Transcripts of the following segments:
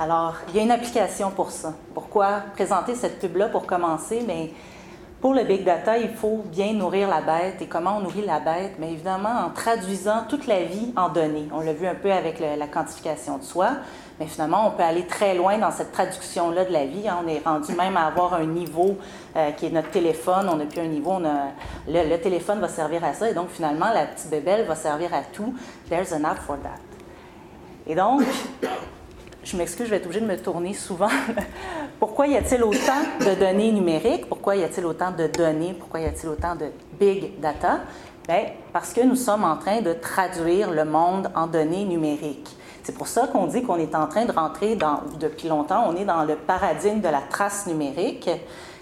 Alors, il y a une application pour ça. Pourquoi présenter cette pub-là pour commencer? Mais pour le big data, il faut bien nourrir la bête. Et comment on nourrit la bête? Mais évidemment, en traduisant toute la vie en données. On l'a vu un peu avec la quantification de soi, mais finalement, on peut aller très loin dans cette traduction-là de la vie. Hein. On est rendu même à avoir un niveau euh, qui est notre téléphone. On n'a plus un niveau, on le, le, téléphone va servir à ça. Et donc, finalement, la petite bébelle va servir à tout. There's an app for that. Et donc, je m'excuse, je vais être obligée de me tourner souvent. Pourquoi y a-t-il autant de données numériques? Pourquoi y a-t-il autant de données? Pourquoi y a-t-il autant de big data? Bien, parce que nous sommes en train de traduire le monde en données numériques. C'est pour ça qu'on dit qu'on est en train de rentrer dans, depuis longtemps, on est dans le paradigme de la trace numérique.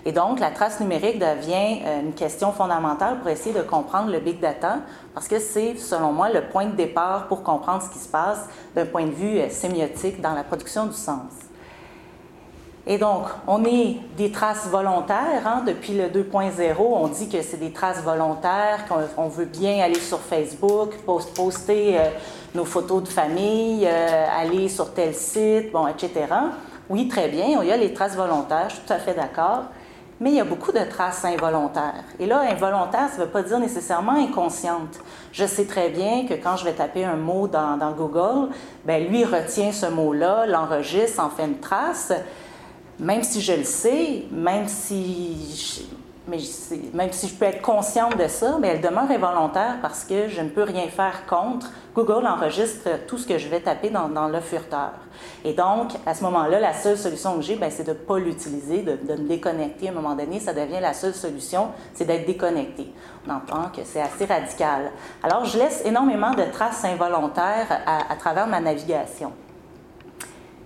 Et donc, la trace numérique devient euh, une question fondamentale pour essayer de comprendre le big data, parce que c'est, selon moi, le point de départ pour comprendre ce qui se passe d'un point de vue euh, sémiotique dans la production du sens. Et donc, on est des traces volontaires. Hein. Depuis le 2.0, on dit que c'est des traces volontaires, qu'on veut bien aller sur Facebook, poster euh, nos photos de famille, aller sur tel site, bon, etc. Oui, très bien, il y a les traces volontaires, je suis tout à fait d'accord. Mais il y a beaucoup de traces involontaires. Et là, involontaire, ça ne veut pas dire nécessairement inconsciente. Je sais très bien que quand je vais taper un mot dans, Google, ben lui retient ce mot-là, l'enregistre, en fait une trace. Même si je le sais, même si mais même si je peux être consciente de ça, mais elle demeure involontaire parce que je ne peux rien faire contre. Google enregistre tout ce que je vais taper dans, le furteur. Et donc, à ce moment-là, la seule solution que j'ai, ben, c'est de ne pas l'utiliser, de, me déconnecter. À un moment donné, ça devient la seule solution, c'est d'être déconnecté. On entend que c'est assez radical. Alors, je laisse énormément de traces involontaires à travers ma navigation.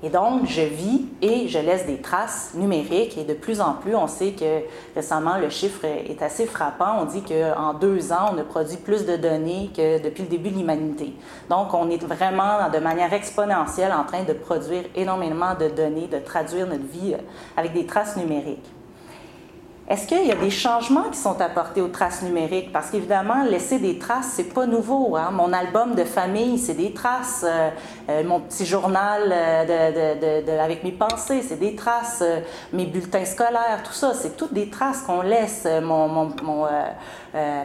Et donc, je vis et je laisse des traces numériques. Et de plus en plus, on sait que récemment, le chiffre est assez frappant. On dit qu'en deux ans, on a produit plus de données que depuis le début de l'humanité. Donc, on est vraiment de manière exponentielle en train de produire énormément de données, de traduire notre vie avec des traces numériques. Est-ce qu'il y a des changements qui sont apportés aux traces numériques? Parce qu'évidemment, laisser des traces, c'est pas nouveau. Hein. Mon album de famille, c'est des traces. Euh, euh, mon petit journal euh, avec mes pensées, c'est des traces. mes bulletins scolaires, tout ça, c'est toutes des traces qu'on laisse. Mon, mon, mon,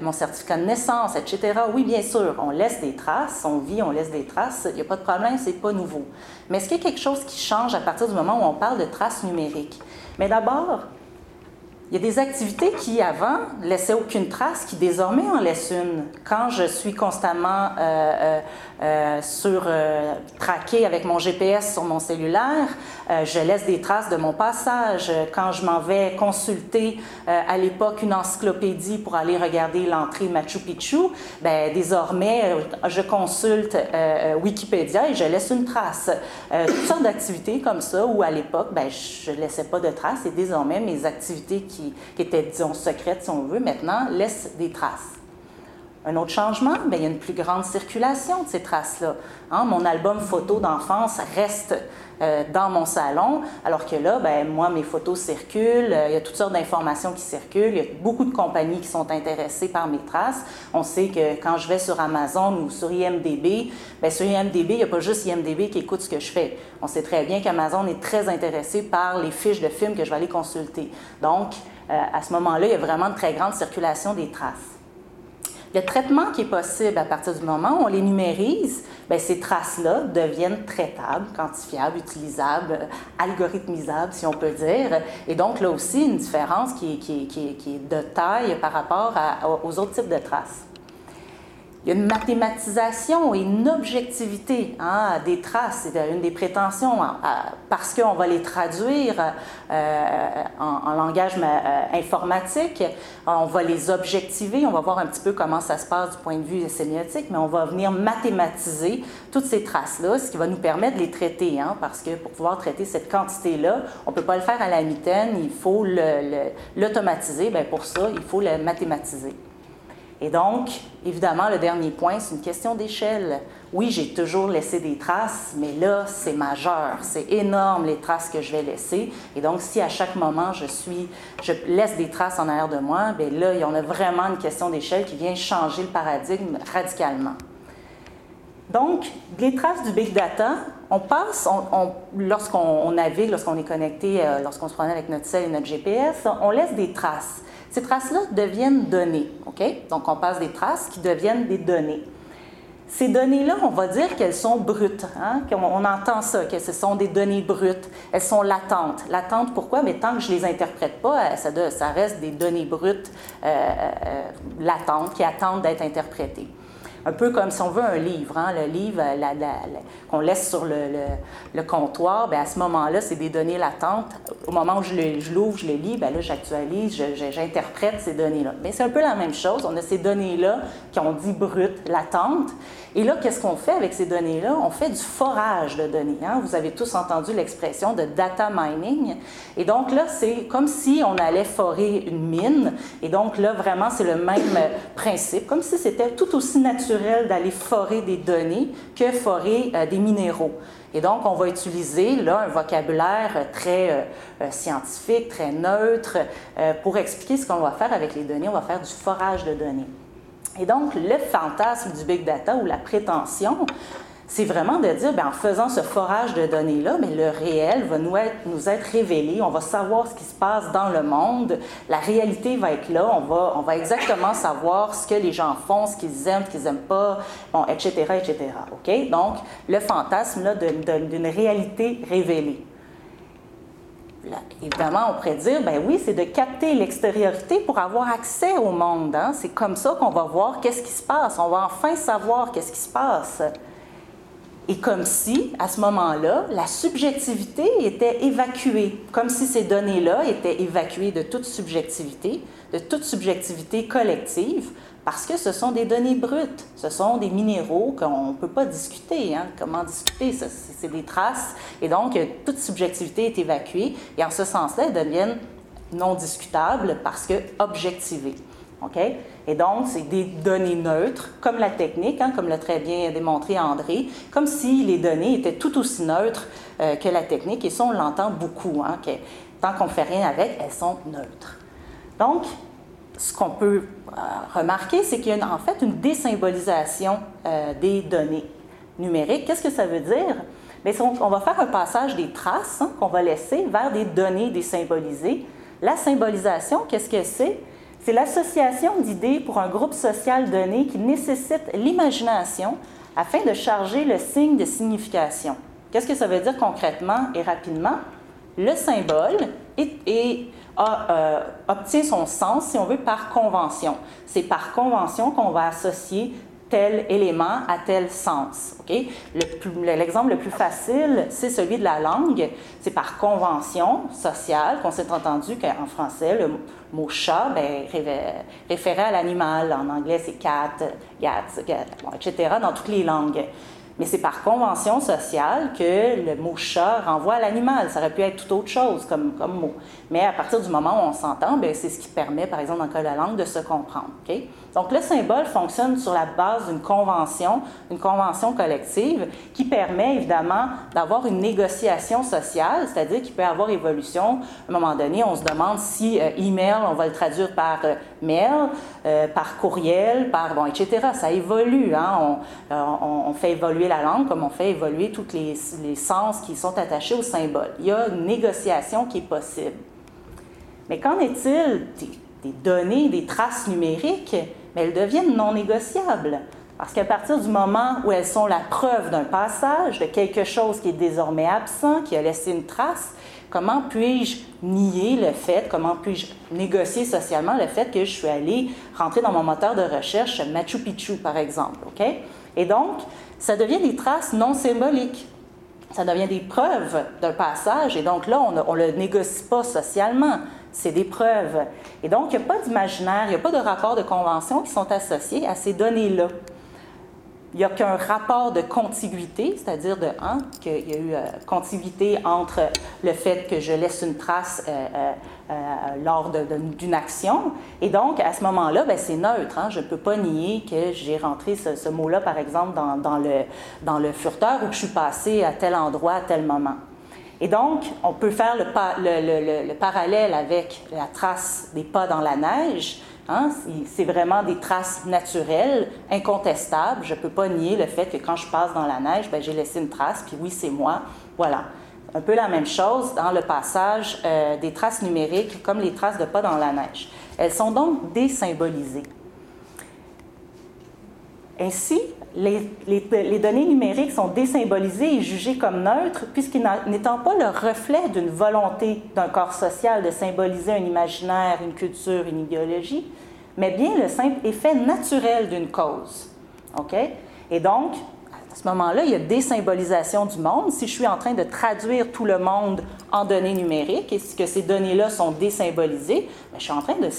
mon, certificat de naissance, etc. Oui, bien sûr, on laisse des traces, on vit, on laisse des traces. Il n'y a pas de problème, c'est pas nouveau. Mais est-ce qu'il y a quelque chose qui change à partir du moment où on parle de traces numériques? Mais d'abord, il y a des activités qui, avant, laissaient aucune trace, qui désormais en laissent une. Quand je suis constamment euh, euh, euh, sur traqué avec mon GPS sur mon cellulaire, je laisse des traces de mon passage. Quand je m'en vais consulter à l'époque une encyclopédie pour aller regarder l'entrée Machu Picchu, ben, désormais, je consulte Wikipédia et je laisse une trace. toutes sortes d'activités comme ça où à l'époque, ben, je ne laissais pas de traces et désormais mes activités qui qui, était, disons, secrète, si on veut, maintenant laisse des traces. Un autre changement, bien, il y a une plus grande circulation de ces traces-là. Hein. mon album photo d'enfance reste euh, dans mon salon, alors que là, bien, moi, mes photos circulent, euh, il y a toutes sortes d'informations qui circulent, il y a beaucoup de compagnies qui sont intéressées par mes traces. On sait que quand je vais sur Amazon ou sur IMDB, bien, sur IMDB, il n'y a pas juste IMDB qui écoute ce que je fais. On sait très bien qu'Amazon est très intéressé par les fiches de films que je vais aller consulter. Donc, euh, à ce moment-là, il y a vraiment une très grande circulation des traces. Le traitement qui est possible à partir du moment où on les numérise, bien, ces traces-là deviennent traitables, quantifiables, utilisables, euh, algorithmisables, si on peut dire. Et donc, là aussi, une différence qui, qui, qui, qui est de taille par rapport aux autres types de traces. Il y a une mathématisation et une objectivité hein, des traces. C'est une des prétentions hein, parce qu'on va les traduire euh, en, langage euh, informatique. On va les objectiver. On va voir un petit peu comment ça se passe du point de vue sémiotique, mais on va venir mathématiser toutes ces traces-là, ce qui va nous permettre de les traiter. Hein, parce que pour pouvoir traiter cette quantité-là, on ne peut pas le faire à la mitaine. Il faut l'automatiser. Bien, pour ça, il faut le mathématiser. Et donc, évidemment, le dernier point, c'est une question d'échelle. Oui, j'ai toujours laissé des traces, mais là, c'est majeur, c'est énorme les traces que je vais laisser. Et donc, si à chaque moment je suis, je laisse des traces en arrière de moi, bien là, en a vraiment une question d'échelle qui vient changer le paradigme radicalement. Donc, les traces du big data, on passe, lorsqu'on navigue, lorsqu'on est connecté, euh, lorsqu'on se promène avec notre cell et notre GPS, on laisse des traces. Ces traces-là deviennent données, OK? Donc, on passe des traces qui deviennent des données. Ces données-là, on va dire qu'elles sont brutes. Hein? On, entend ça, que ce sont des données brutes. Elles sont latentes. Latentes, pourquoi? Mais tant que je ne les interprète pas, euh, ça, reste des données brutes euh, latentes qui attendent d'être interprétées un peu comme si on veut un livre. Hein, le livre qu'on laisse sur le, comptoir, bien, à ce moment-là, c'est des données latentes. Au moment où je l'ouvre, je, le lis, bien là, j'actualise, j'interprète ces données-là. Mais c'est un peu la même chose. On a ces données-là qui ont dit brutes, latentes. Et là, qu'est-ce qu'on fait avec ces données-là? On fait du forage de données. Hein. Vous avez tous entendu l'expression de data mining. Et donc là, c'est comme si on allait forer une mine. Et donc là, vraiment, c'est le même principe, comme si c'était tout aussi naturel d'aller forer des données que forer euh, des minéraux. Et donc, on va utiliser là un vocabulaire très euh, euh, scientifique, très neutre, pour expliquer ce qu'on va faire avec les données. On va faire du forage de données. Et donc, le fantasme du big data ou la prétention, c'est vraiment de dire, bien, en faisant ce forage de données-là, mais le réel va nous être, révélé, on va savoir ce qui se passe dans le monde, la réalité va être là, on va, exactement savoir ce que les gens font, ce qu'ils aiment, ce qu'ils n'aiment pas, bon, etc., etc. OK? Donc, le fantasme là, d'une réalité révélée évidemment, on pourrait dire, ben oui, c'est de capter l'extériorité pour avoir accès au monde. Hein. C'est comme ça qu'on va voir qu'est-ce qui se passe. On va enfin savoir qu'est-ce qui se passe. Et comme si, à ce moment-là, la subjectivité était évacuée, comme si ces données-là étaient évacuées de toute subjectivité, de toute subjectivité collective, parce que ce sont des données brutes, ce sont des minéraux qu'on ne peut pas discuter. Hein. Comment discuter? C'est des traces. Et donc, toute subjectivité est évacuée. Et en ce sens-là, elles deviennent non discutables parce que objectivées. OK? Et donc, c'est des données neutres, comme la technique, hein, comme l'a très bien démontré André, comme si les données étaient tout aussi neutres euh, que la technique. Et ça, on l'entend beaucoup. Hein, que, tant qu'on ne fait rien avec, elles sont neutres. Donc, ce qu'on peut euh, remarquer, c'est qu'il y a en fait une désymbolisation euh, des données numériques. Qu'est-ce que ça veut dire? Bien, on, va faire un passage des traces hein, qu'on va laisser vers des données désymbolisées. La symbolisation, qu'est-ce que c'est? C'est l'association d'idées pour un groupe social donné qui nécessite l'imagination afin de charger le signe de signification. Qu'est-ce que ça veut dire concrètement et rapidement? Le symbole est euh, obtient son sens, si on veut, par convention. C'est par convention qu'on va associer tel élément à tel sens. L'exemple le, plus facile, c'est celui de la langue. C'est par convention sociale qu'on s'est entendu qu'en français, le mot chat ben, référait à l'animal. En anglais, c'est cat, gat, etc., dans toutes les langues mais c'est par convention sociale que le mot chat renvoie à l'animal. Ça aurait pu être tout autre chose comme, comme mot. Mais à partir du moment où on s'entend, ben, c'est ce qui permet, par exemple, dans le cas de la langue, de se comprendre. Donc, le symbole fonctionne sur la base d'une convention, une convention collective qui permet, évidemment, d'avoir une négociation sociale, c'est-à-dire qu'il peut y avoir évolution. À un moment donné, on se demande si euh, email, on va le traduire par euh, mail, euh, par courriel, par, bon, etc. Ça évolue. Hein? On, on fait évoluer la langue comme on fait évoluer tous les, sens qui sont attachés au symbole. Il y a une négociation qui est possible. Mais qu'en est-il des, données, des traces numériques? Mais elles deviennent non négociables. Parce qu'à partir du moment où elles sont la preuve d'un passage, de quelque chose qui est désormais absent, qui a laissé une trace, comment puis-je nier le fait, comment puis-je négocier socialement le fait que je suis allé rentrer dans mon moteur de recherche Machu Picchu, par exemple? Et donc, ça devient des traces non symboliques. Ça devient des preuves d'un passage. Et donc là, on ne le négocie pas socialement. C'est des preuves. Et donc, il n'y a pas d'imaginaire, il n'y a pas de rapport de convention qui sont associés à ces données-là. Il n'y a qu'un rapport de contiguïté, c'est-à-dire de qu'il y a eu euh, contiguïté entre le fait que je laisse une trace euh, euh, lors d'une action. Et donc, à ce moment-là, ben, c'est neutre. Hein. Je ne peux pas nier que j'ai rentré ce, mot-là, par exemple, dans, le, dans le furteur ou que je suis passé à tel endroit à tel moment. Et donc, on peut faire le, le, le, parallèle avec la trace des pas dans la neige, Hein? C'est vraiment des traces naturelles, incontestables. Je ne peux pas nier le fait que quand je passe dans la neige, ben, j'ai laissé une trace, puis oui, c'est moi. Voilà. Un peu la même chose dans le passage euh, des traces numériques, comme les traces de pas dans la neige. Elles sont donc désymbolisées. Ainsi, les, données numériques sont désymbolisées et jugées comme neutres, puisqu'étant pas le reflet d'une volonté d'un corps social de symboliser un imaginaire, une culture, une idéologie, mais bien le simple effet naturel d'une cause. OK? Et donc, à ce moment-là, il y a désymbolisation du monde. Si je suis en train de traduire tout le monde en données numériques et que ces données-là sont désymbolisées, ben, je suis en train de,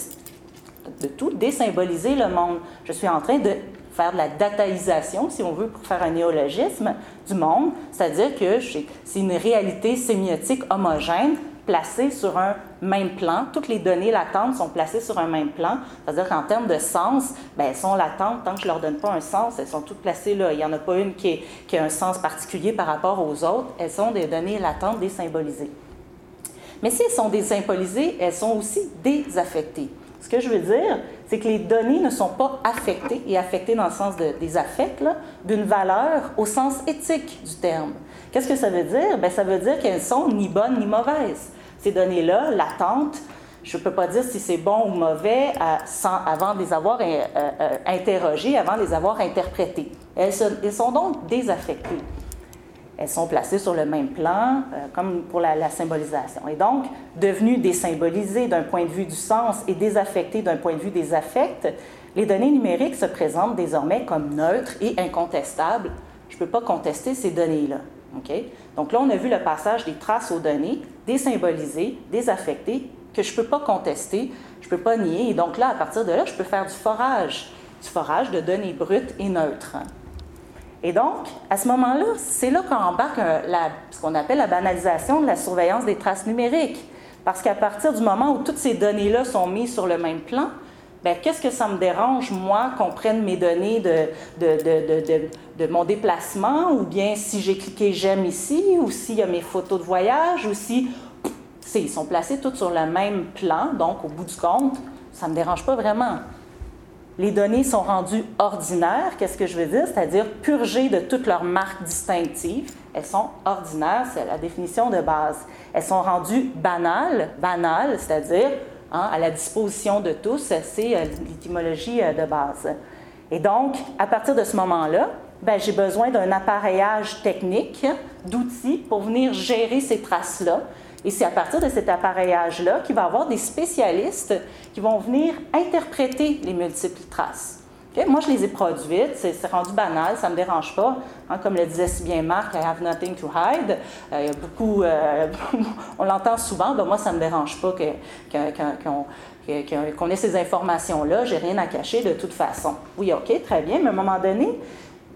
de tout désymboliser le monde. Je suis en train de faire de la dataisation, si on veut, pour faire un néologisme du monde, c'est-à-dire que c'est une réalité sémiotique homogène placée sur un même plan. Toutes les données latentes sont placées sur un même plan, c'est-à-dire qu'en termes de sens, bien, elles sont latentes tant que je ne leur donne pas un sens, elles sont toutes placées là. Il n'y en a pas une qui, qui a un sens particulier par rapport aux autres, elles sont des données latentes désymbolisées. Mais si elles sont désymbolisées, elles sont aussi désaffectées. Ce que je veux dire, c'est que les données ne sont pas affectées, et affectées dans le sens des affects, d'une valeur au sens éthique du terme. Qu'est-ce que ça veut dire? Bien, ça veut dire qu'elles sont ni bonnes ni mauvaises. Ces données-là, latentes, je ne peux pas dire si c'est bon ou mauvais sans, avant de les avoir euh, euh, interrogées, avant de les avoir interprétées. elles sont donc désaffectées elles sont placées sur le même plan, euh, comme pour la, symbolisation. Et donc, devenues désymbolisées d'un point de vue du sens et désaffectées d'un point de vue des affects, les données numériques se présentent désormais comme neutres et incontestables. Je ne peux pas contester ces données-là. Donc là, on a vu le passage des traces aux données, désymbolisées, désaffectées, que je ne peux pas contester, je ne peux pas nier. Et donc là, à partir de là, je peux faire du forage, du forage de données brutes et neutres. Et donc, à ce moment-là, c'est là, qu'on embarque ce qu'on appelle la banalisation de la surveillance des traces numériques. Parce qu'à partir du moment où toutes ces données-là sont mises sur le même plan, ben, qu'est-ce que ça me dérange, moi, qu'on prenne mes données de, mon déplacement, ou bien si j'ai cliqué j'aime ici, ou s'il y a mes photos de voyage, ou si ils sont placés tous sur le même plan, donc au bout du compte, ça ne me dérange pas vraiment les données sont rendues ordinaires. Qu'est-ce que je veux dire? C'est-à-dire purgées de toutes leurs marques distinctives. Elles sont ordinaires, c'est la définition de base. Elles sont rendues banales, banales, c'est-à-dire hein, à la disposition de tous. C'est euh, l'étymologie euh, de base. Et donc, à partir de ce moment-là, ben, j'ai besoin d'un appareillage technique, d'outils pour venir gérer ces traces-là, et c'est à partir de cet appareillage-là qu'il va y avoir des spécialistes qui vont venir interpréter les multiples traces. Moi, je les ai produites, c'est rendu banal, ça ne me dérange pas. Hein, comme le disait si bien Marc, I have nothing to hide. Euh, beaucoup, euh, on l'entend souvent, ben moi, ça ne me dérange pas qu'on ait ces informations-là, j'ai rien à cacher de toute façon. Oui, OK, très bien, mais à un moment donné,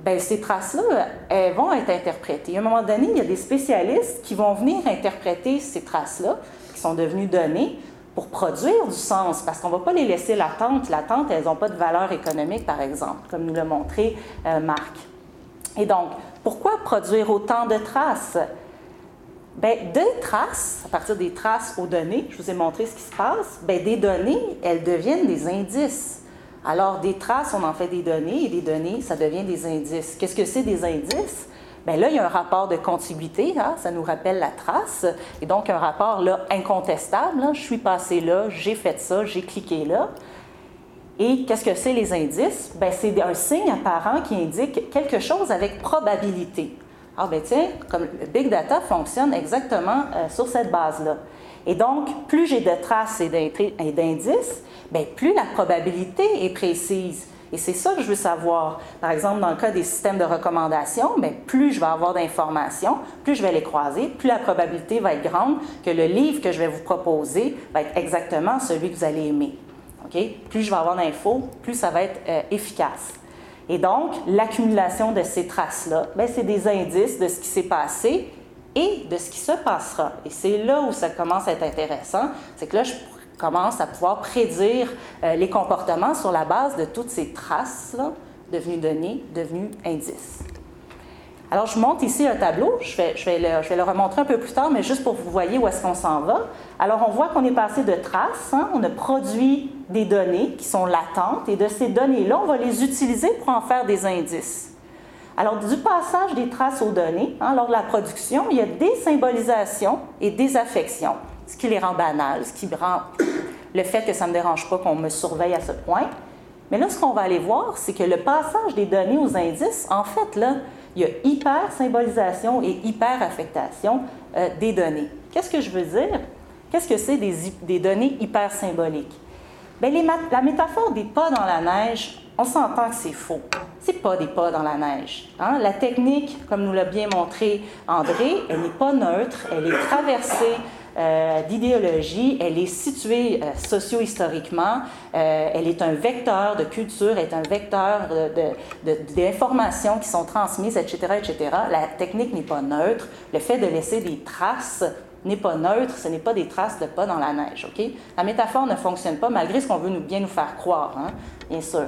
ben, ces traces-là, elles vont être interprétées. À un moment donné, il y a des spécialistes qui vont venir interpréter ces traces-là, qui sont devenues données, pour produire du sens, parce qu'on ne va pas les laisser latentes. Latentes, elles n'ont pas de valeur économique, par exemple, comme nous l'a montré euh, Marc. Et donc, pourquoi produire autant de traces? Bien, des traces, à partir des traces aux données, je vous ai montré ce qui se passe, bien, des données, elles deviennent des indices. Alors, des traces, on en fait des données, et des données, ça devient des indices. Qu'est-ce que c'est des indices? Bien là, il y a un rapport de contiguïté, hein, ça nous rappelle la trace, et donc un rapport là incontestable. Hein. je suis passé là, j'ai fait ça, j'ai cliqué là. Et qu'est-ce que c'est les indices? Bien, c'est un signe apparent qui indique quelque chose avec probabilité. Ah ben tiens, comme le big data fonctionne exactement euh, sur cette base-là. Et donc, plus j'ai de traces et d'indices, bien, plus la probabilité est précise. Et c'est ça que je veux savoir. Par exemple, dans le cas des systèmes de recommandation, bien, plus je vais avoir d'informations, plus je vais les croiser, plus la probabilité va être grande que le livre que je vais vous proposer va être exactement celui que vous allez aimer. Plus je vais avoir d'infos, plus ça va être euh, efficace. Et donc, l'accumulation de ces traces-là, c'est des indices de ce qui s'est passé et de ce qui se passera. Et c'est là où ça commence à être intéressant, c'est que là, je commence à pouvoir prédire euh, les comportements sur la base de toutes ces traces-là, devenues données, devenues indices. Alors, je monte ici un tableau, je vais, je, vais le, je vais, le, remontrer un peu plus tard, mais juste pour que vous voyez où est-ce qu'on s'en va. Alors, on voit qu'on est passé de traces, hein, on a produit des données qui sont latentes, et de ces données-là, on va les utiliser pour en faire des indices. Alors, du passage des traces aux données, hein, lors de la production, il y a des symbolisations et des affections, ce qui les rend banales, ce qui rend le fait que ça ne me dérange pas qu'on me surveille à ce point. Mais là, ce qu'on va aller voir, c'est que le passage des données aux indices, en fait, là, il y a hyper-symbolisation et hyper-affectation euh, des données. Qu'est-ce que je veux dire? Qu'est-ce que c'est des, des, données hyper-symboliques? Bien, la métaphore des pas dans la neige, on s'entend que c'est faux. C'est pas des pas dans la neige. Hein? La technique, comme nous l'a bien montré André, elle n'est pas neutre, elle est traversée euh, d'idéologie, elle est située euh, socio-historiquement, euh, elle est un vecteur de culture, elle est un vecteur d'informations de, de, qui sont transmises, etc., etc. La technique n'est pas neutre. Le fait de laisser des traces n'est pas neutre, ce n'est pas des traces de pas dans la neige, OK? La métaphore ne fonctionne pas malgré ce qu'on veut nous, bien nous faire croire, hein, bien sûr.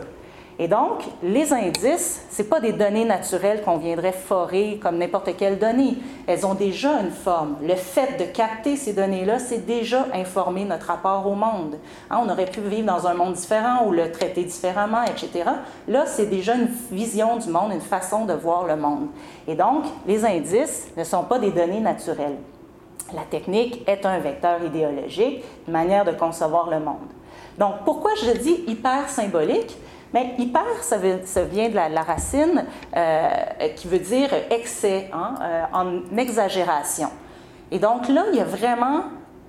Et donc, les indices, ce pas des données naturelles qu'on viendrait forer comme n'importe quelle donnée. Elles ont déjà une forme. Le fait de capter ces données-là, c'est déjà informer notre rapport au monde. Hein, on aurait pu vivre dans un monde différent ou le traiter différemment, etc. Là, c'est déjà une vision du monde, une façon de voir le monde. Et donc, les indices ne sont pas des données naturelles. La technique est un vecteur idéologique, une manière de concevoir le monde. Donc, pourquoi je dis hyper symbolique? Mais hyper, ça, vient de la, racine euh, qui veut dire excès, hein, euh, en exagération. Et donc là, il y a vraiment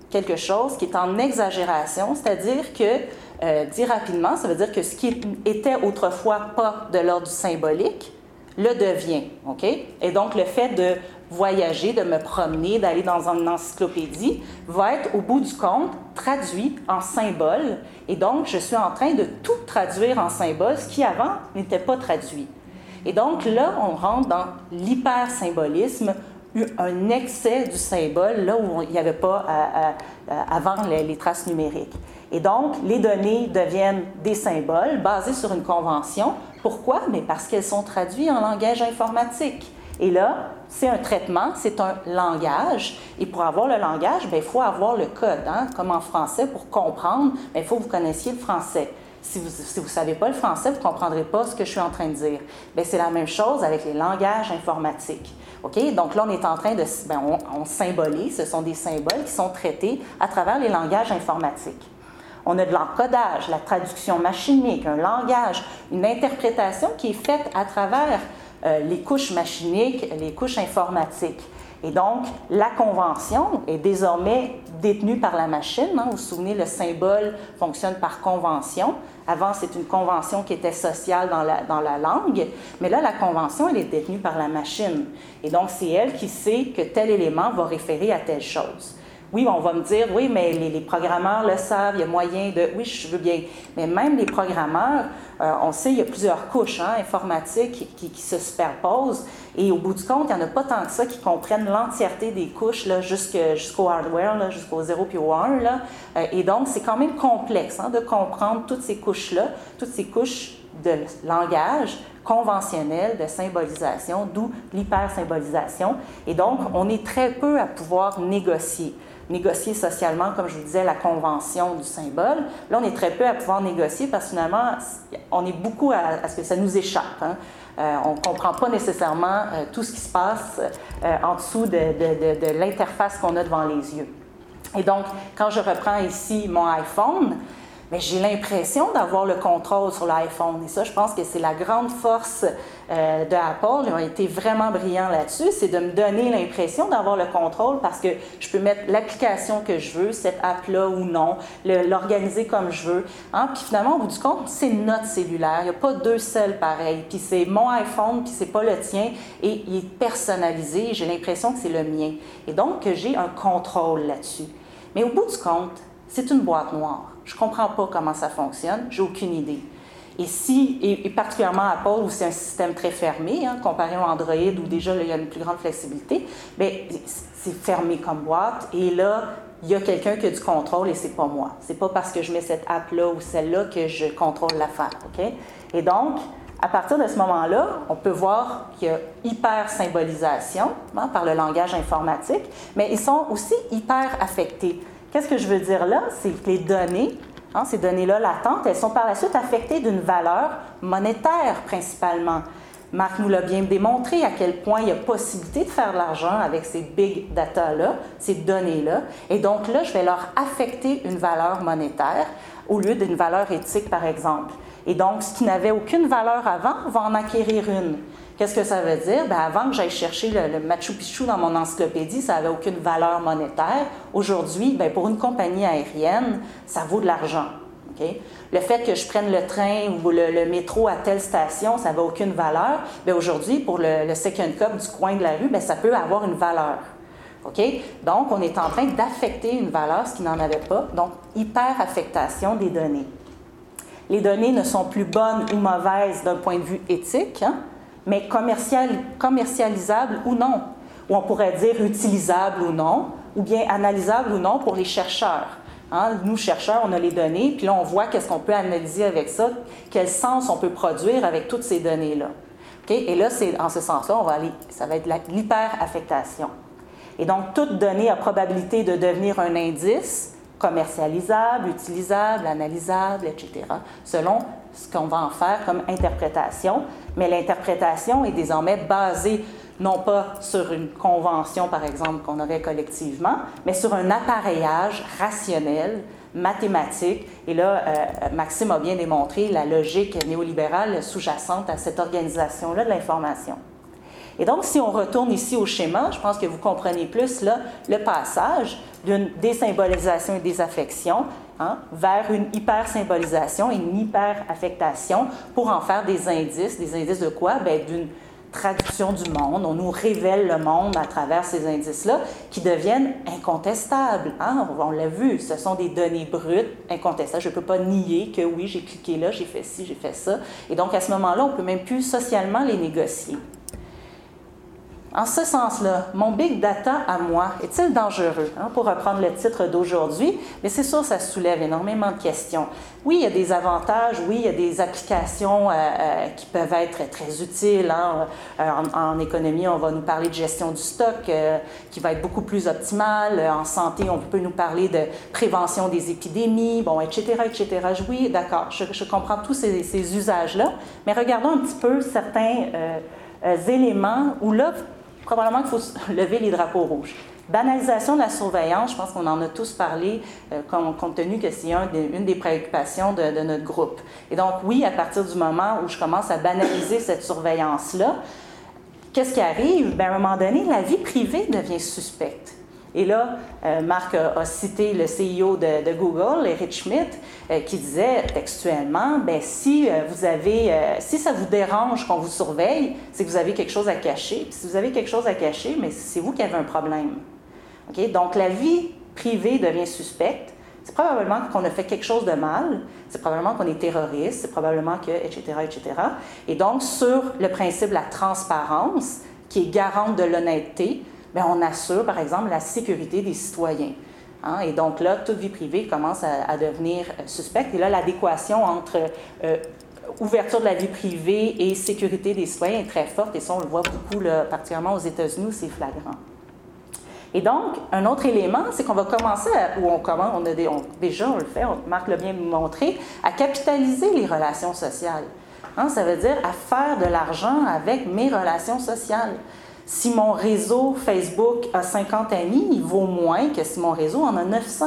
quelque chose qui est en exagération, c'est-à-dire que, euh, dit rapidement, ça veut dire que ce qui était autrefois pas de l'ordre du symbolique, le devient. OK? Et donc, le fait de voyager, de me promener, d'aller dans une encyclopédie, va être au bout du compte traduit en symbole. Et donc, je suis en train de tout traduire en symbole, ce qui avant n'était pas traduit. Et donc là, on rentre dans l'hypersymbolisme, un excès du symbole, là où il n'y avait pas avant les, les traces numériques. Et donc, les données deviennent des symboles basés sur une convention. Pourquoi? Mais parce qu'elles sont traduites en langage informatique. Et là, c'est un traitement, c'est un langage. Et pour avoir le langage, ben, il faut avoir le code. Hein? Comme en français, pour comprendre, ben, il faut que vous connaissiez le français. Si vous ne savez pas le français, vous ne comprendrez pas ce que je suis en train de dire. Ben, c'est la même chose avec les langages informatiques. Donc là, on est en train de... Ben, on, symbolise, ce sont des symboles qui sont traités à travers les langages informatiques. On a de l'encodage, la traduction machinique, un langage, une interprétation qui est faite à travers les couches machiniques, les couches informatiques. Et donc, la convention est désormais détenue par la machine. Hein. Vous vous souvenez, le symbole fonctionne par convention. Avant, c'est une convention qui était sociale dans la, dans la langue, mais là, la convention, elle est détenue par la machine. Et donc, c'est elle qui sait que tel élément va référer à telle chose. Oui, on va me dire, oui, mais les, programmeurs le savent, il y a moyen de... Oui, je veux bien. Mais même les programmeurs, euh, on sait, il y a plusieurs couches hein, informatiques qui, se superposent. Et au bout du compte, il n'y en a pas tant que ça qui comprennent l'entièreté des couches jusqu'au hardware, jusqu'au 0 puis au 1. Là. Euh, et donc, c'est quand même complexe hein, de comprendre toutes ces couches-là, toutes ces couches de langage conventionnel de symbolisation, d'où l'hypersymbolisation. Et donc, on est très peu à pouvoir négocier négocier socialement, comme je vous disais, la convention du symbole. Là, on est très peu à pouvoir négocier parce que finalement, on est beaucoup à, ce que ça nous échappe. Hein. Euh, on ne comprend pas nécessairement euh, tout ce qui se passe euh, en dessous de, de, de l'interface qu'on a devant les yeux. Et donc, quand je reprends ici mon iPhone, mais j'ai l'impression d'avoir le contrôle sur l'iPhone. Et ça, je pense que c'est la grande force euh, de Apple. Ils ont été vraiment brillants là-dessus. C'est de me donner l'impression d'avoir le contrôle parce que je peux mettre l'application que je veux, cette app-là ou non, l'organiser comme je veux. Hein? Puis finalement, au bout du compte, c'est notre cellulaire. Il n'y a pas deux seuls pareils. Puis c'est mon iPhone, puis c'est pas le tien. Et il est personnalisé. J'ai l'impression que c'est le mien. Et donc, j'ai un contrôle là-dessus. Mais au bout du compte, c'est une boîte noire. Je ne comprends pas comment ça fonctionne, j'ai aucune idée. Et si, et, particulièrement Apple, où c'est un système très fermé, hein, comparé au Android, où déjà il y a une plus grande flexibilité, mais c'est fermé comme boîte. Et là, il y a quelqu'un qui a du contrôle et c'est pas moi. C'est pas parce que je mets cette app-là ou celle-là que je contrôle l'affaire. OK? Et donc, à partir de ce moment-là, on peut voir qu'il y a hyper symbolisation hein, par le langage informatique, mais ils sont aussi hyper affectés. Qu'est-ce que je veux dire là? C'est que les données, hein, ces données-là latentes, elles sont par la suite affectées d'une valeur monétaire principalement. Marc nous l'a bien démontré à quel point il y a possibilité de faire de l'argent avec ces big data-là, ces données-là. Et donc là, je vais leur affecter une valeur monétaire au lieu d'une valeur éthique, par exemple. Et donc, ce qui n'avait aucune valeur avant va en acquérir une. Qu'est-ce que ça veut dire? Bien, avant que j'aille chercher le, Machu Picchu dans mon encyclopédie, ça n'avait aucune valeur monétaire. Aujourd'hui, bien, pour une compagnie aérienne, ça vaut de l'argent. Le fait que je prenne le train ou le, métro à telle station, ça n'a aucune valeur. Bien, aujourd'hui, pour le, second cup du coin de la rue, bien, ça peut avoir une valeur. OK? Donc, on est en train d'affecter une valeur, ce qui n'en avait pas. Donc, hyper-affectation des données. Les données ne sont plus bonnes ou mauvaises d'un point de vue éthique, hein, mais commercial, commercialisables ou non. Ou on pourrait dire utilisables ou non, ou bien analysables ou non pour les chercheurs. Hein, nous, chercheurs, on a les données, puis là, on voit qu'est-ce qu'on peut analyser avec ça, quel sens on peut produire avec toutes ces données-là. Et là, c'est en ce sens-là, on va ça va être l'hyper-affectation. Et donc, toute donnée a probabilité de devenir un indice commercialisable, utilisable, analysable, etc., selon ce qu'on va en faire comme interprétation. Mais l'interprétation est désormais basée non pas sur une convention, par exemple, qu'on aurait collectivement, mais sur un appareillage rationnel, mathématique. Et là, euh, Maxime a bien démontré la logique néolibérale sous-jacente à cette organisation-là de l'information. Et donc, si on retourne ici au schéma, je pense que vous comprenez plus là, le passage d'une désymbolisation et désaffection hein, vers une hypersymbolisation et une hyperaffectation pour en faire des indices. Des indices de quoi? Bien, d'une traduction du monde. On nous révèle le monde à travers ces indices-là qui deviennent incontestables. Hein? On l'a vu, ce sont des données brutes, incontestables. Je ne peux pas nier que oui, j'ai cliqué là, j'ai fait ci, j'ai fait ça. Et donc, à ce moment-là, on ne peut même plus socialement les négocier. En ce sens-là, mon big data à moi est-il dangereux? Hein, pour reprendre le titre d'aujourd'hui, mais c'est sûr, ça soulève énormément de questions. Oui, il y a des avantages, oui, il y a des applications euh, euh, qui peuvent être très utiles. Hein. Euh, en, économie, on va nous parler de gestion du stock qui va être beaucoup plus optimale. En santé, on peut nous parler de prévention des épidémies, bon, etc., etc. Oui, d'accord, je, comprends tous ces, ces usages-là, mais regardons un petit peu certains éléments où là, probablement qu'il faut lever les drapeaux rouges. Banalisation de la surveillance, je pense qu'on en a tous parlé, euh, compte tenu que c'est une des préoccupations de, notre groupe. Et donc, oui, à partir du moment où je commence à banaliser cette surveillance-là, qu'est-ce qui arrive? Bien, à un moment donné, la vie privée devient suspecte. Et là, euh, Marc a, cité le CEO de, Google, Eric Schmidt, euh, qui disait textuellement, ben, si euh, vous avez, si ça vous dérange qu'on vous surveille, c'est que vous avez quelque chose à cacher. si vous avez quelque chose à cacher, mais c'est vous qui avez un problème. Donc la vie privée devient suspecte. C'est probablement qu'on a fait quelque chose de mal, c'est probablement qu'on est terroriste, c'est probablement que, etc., etc. Et donc, sur le principe de la transparence, qui est garante de l'honnêteté, ben, on assure, par exemple, la sécurité des citoyens. Hein. Et donc là, toute vie privée commence à, devenir euh, suspecte. Et là, l'adéquation entre euh, ouverture de la vie privée et sécurité des citoyens est très forte. Et ça, on le voit beaucoup, particulièrement aux États-Unis, c'est flagrant. Et donc, un autre élément, c'est qu'on va commencer, à, ou on commence, on a déjà, on le fait, Marc l'a bien montré, à capitaliser les relations sociales. Hein, ça veut dire à faire de l'argent avec mes relations sociales. Si mon réseau Facebook a 50 amis, il vaut moins que si mon réseau en a 900.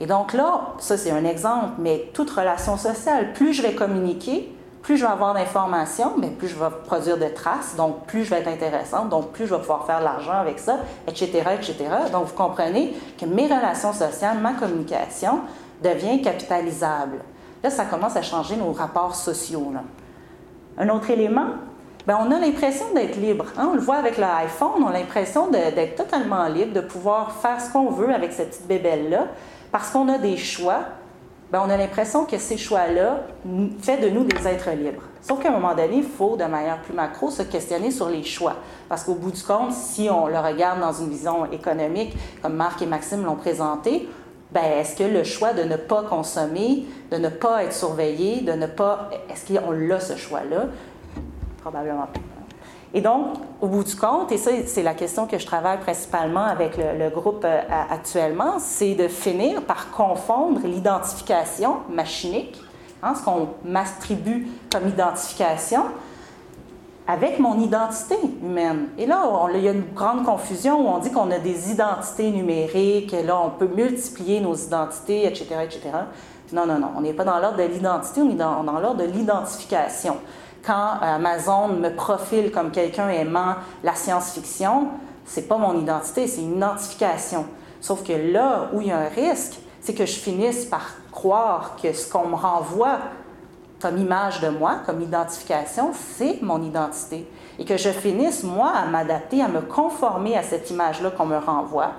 Et donc là, ça c'est un exemple, mais toute relation sociale, plus je vais communiquer, plus je vais avoir d'informations, mais plus je vais produire de traces, donc plus je vais être intéressante, donc plus je vais pouvoir faire de l'argent avec ça, etc., etc. Donc vous comprenez que mes relations sociales, ma communication devient capitalisable. Là, ça commence à changer nos rapports sociaux. Un autre élément, ben, on a l'impression d'être libre. Hein? On le voit avec l'iPhone, on a l'impression d'être totalement libre, de pouvoir faire ce qu'on veut avec cette petite bébelle-là, parce qu'on a des choix. Ben, on a l'impression que ces choix-là font de nous des êtres libres. Sauf qu'à un moment donné, il faut, de manière plus macro, se questionner sur les choix. Parce qu'au bout du compte, si on le regarde dans une vision économique, comme Marc et Maxime l'ont présenté, ben, est-ce que le choix de ne pas consommer, de ne pas être surveillé, de ne pas... Est-ce qu'on l'a ce choix-là? Probablement pas. Et donc, au bout du compte, et ça, c'est la question que je travaille principalement avec le, groupe euh, actuellement, c'est de finir par confondre l'identification machinique, hein, ce qu'on m'attribue comme identification, avec mon identité humaine. Et là, il y a une grande confusion où on dit qu'on a des identités numériques, là, on peut multiplier nos identités, etc., etc. Non, non, non, on n'est pas dans l'ordre de l'identité, on est dans l'ordre de l'identification quand Amazon me profile comme quelqu'un aimant la science-fiction, c'est pas mon identité, c'est une identification. Sauf que là où il y a un risque, c'est que je finisse par croire que ce qu'on me renvoie comme image de moi, comme identification, c'est mon identité. Et que je finisse, moi, à m'adapter, à me conformer à cette image-là qu'on me renvoie.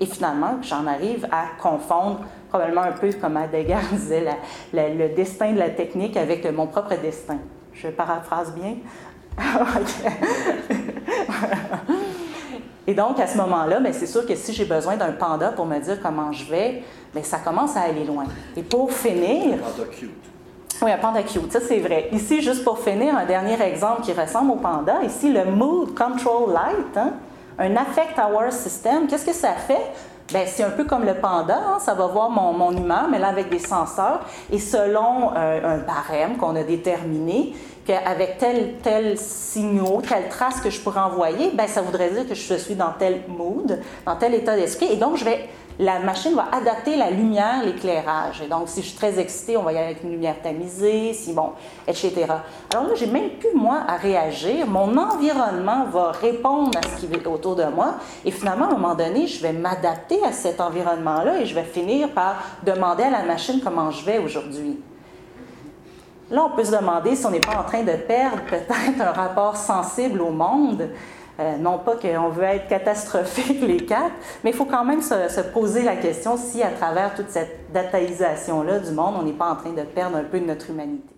Et finalement, j'en arrive à confondre, probablement un peu comme Heidegger disait, le destin de la technique avec mon propre destin. Je paraphrase bien. Et donc, à ce moment-là, ben, c'est sûr que si j'ai besoin d'un panda pour me dire comment je vais, bien, ça commence à aller loin. Et pour finir... Un panda cute. Oui, un panda cute, ça c'est vrai. Ici, juste pour finir, un dernier exemple qui ressemble au panda. Ici, le Mood Control Light, hein, un Affect Hour System. Qu'est-ce que ça fait? Bien, c'est un peu comme le panda, hein, ça va voir mon, mon, humeur, mais là avec des senseurs. Et selon euh, un barème qu'on a déterminé, qu'avec tel, tel signaux, telle trace que je pourrais envoyer, bien, ça voudrait dire que je suis dans tel mood, dans tel état d'esprit. Et donc, la machine va adapter la lumière, l'éclairage. Et donc, si je suis très excitée, on va y aller avec une lumière tamisée, si bon, etc. Alors là, j'ai même plus, moi, à réagir. Mon environnement va répondre à ce qui est autour de moi. Et finalement, à un moment donné, je vais m'adapter à cet environnement-là et je vais finir par demander à la machine comment je vais aujourd'hui. Là, on peut se demander si on n'est pas en train de perdre peut-être un rapport sensible au monde. Euh, non pas qu'on veut être catastrophique les quatre, mais il faut quand même se, poser la question si à travers toute cette dataisation-là du monde, on n'est pas en train de perdre un peu de notre humanité.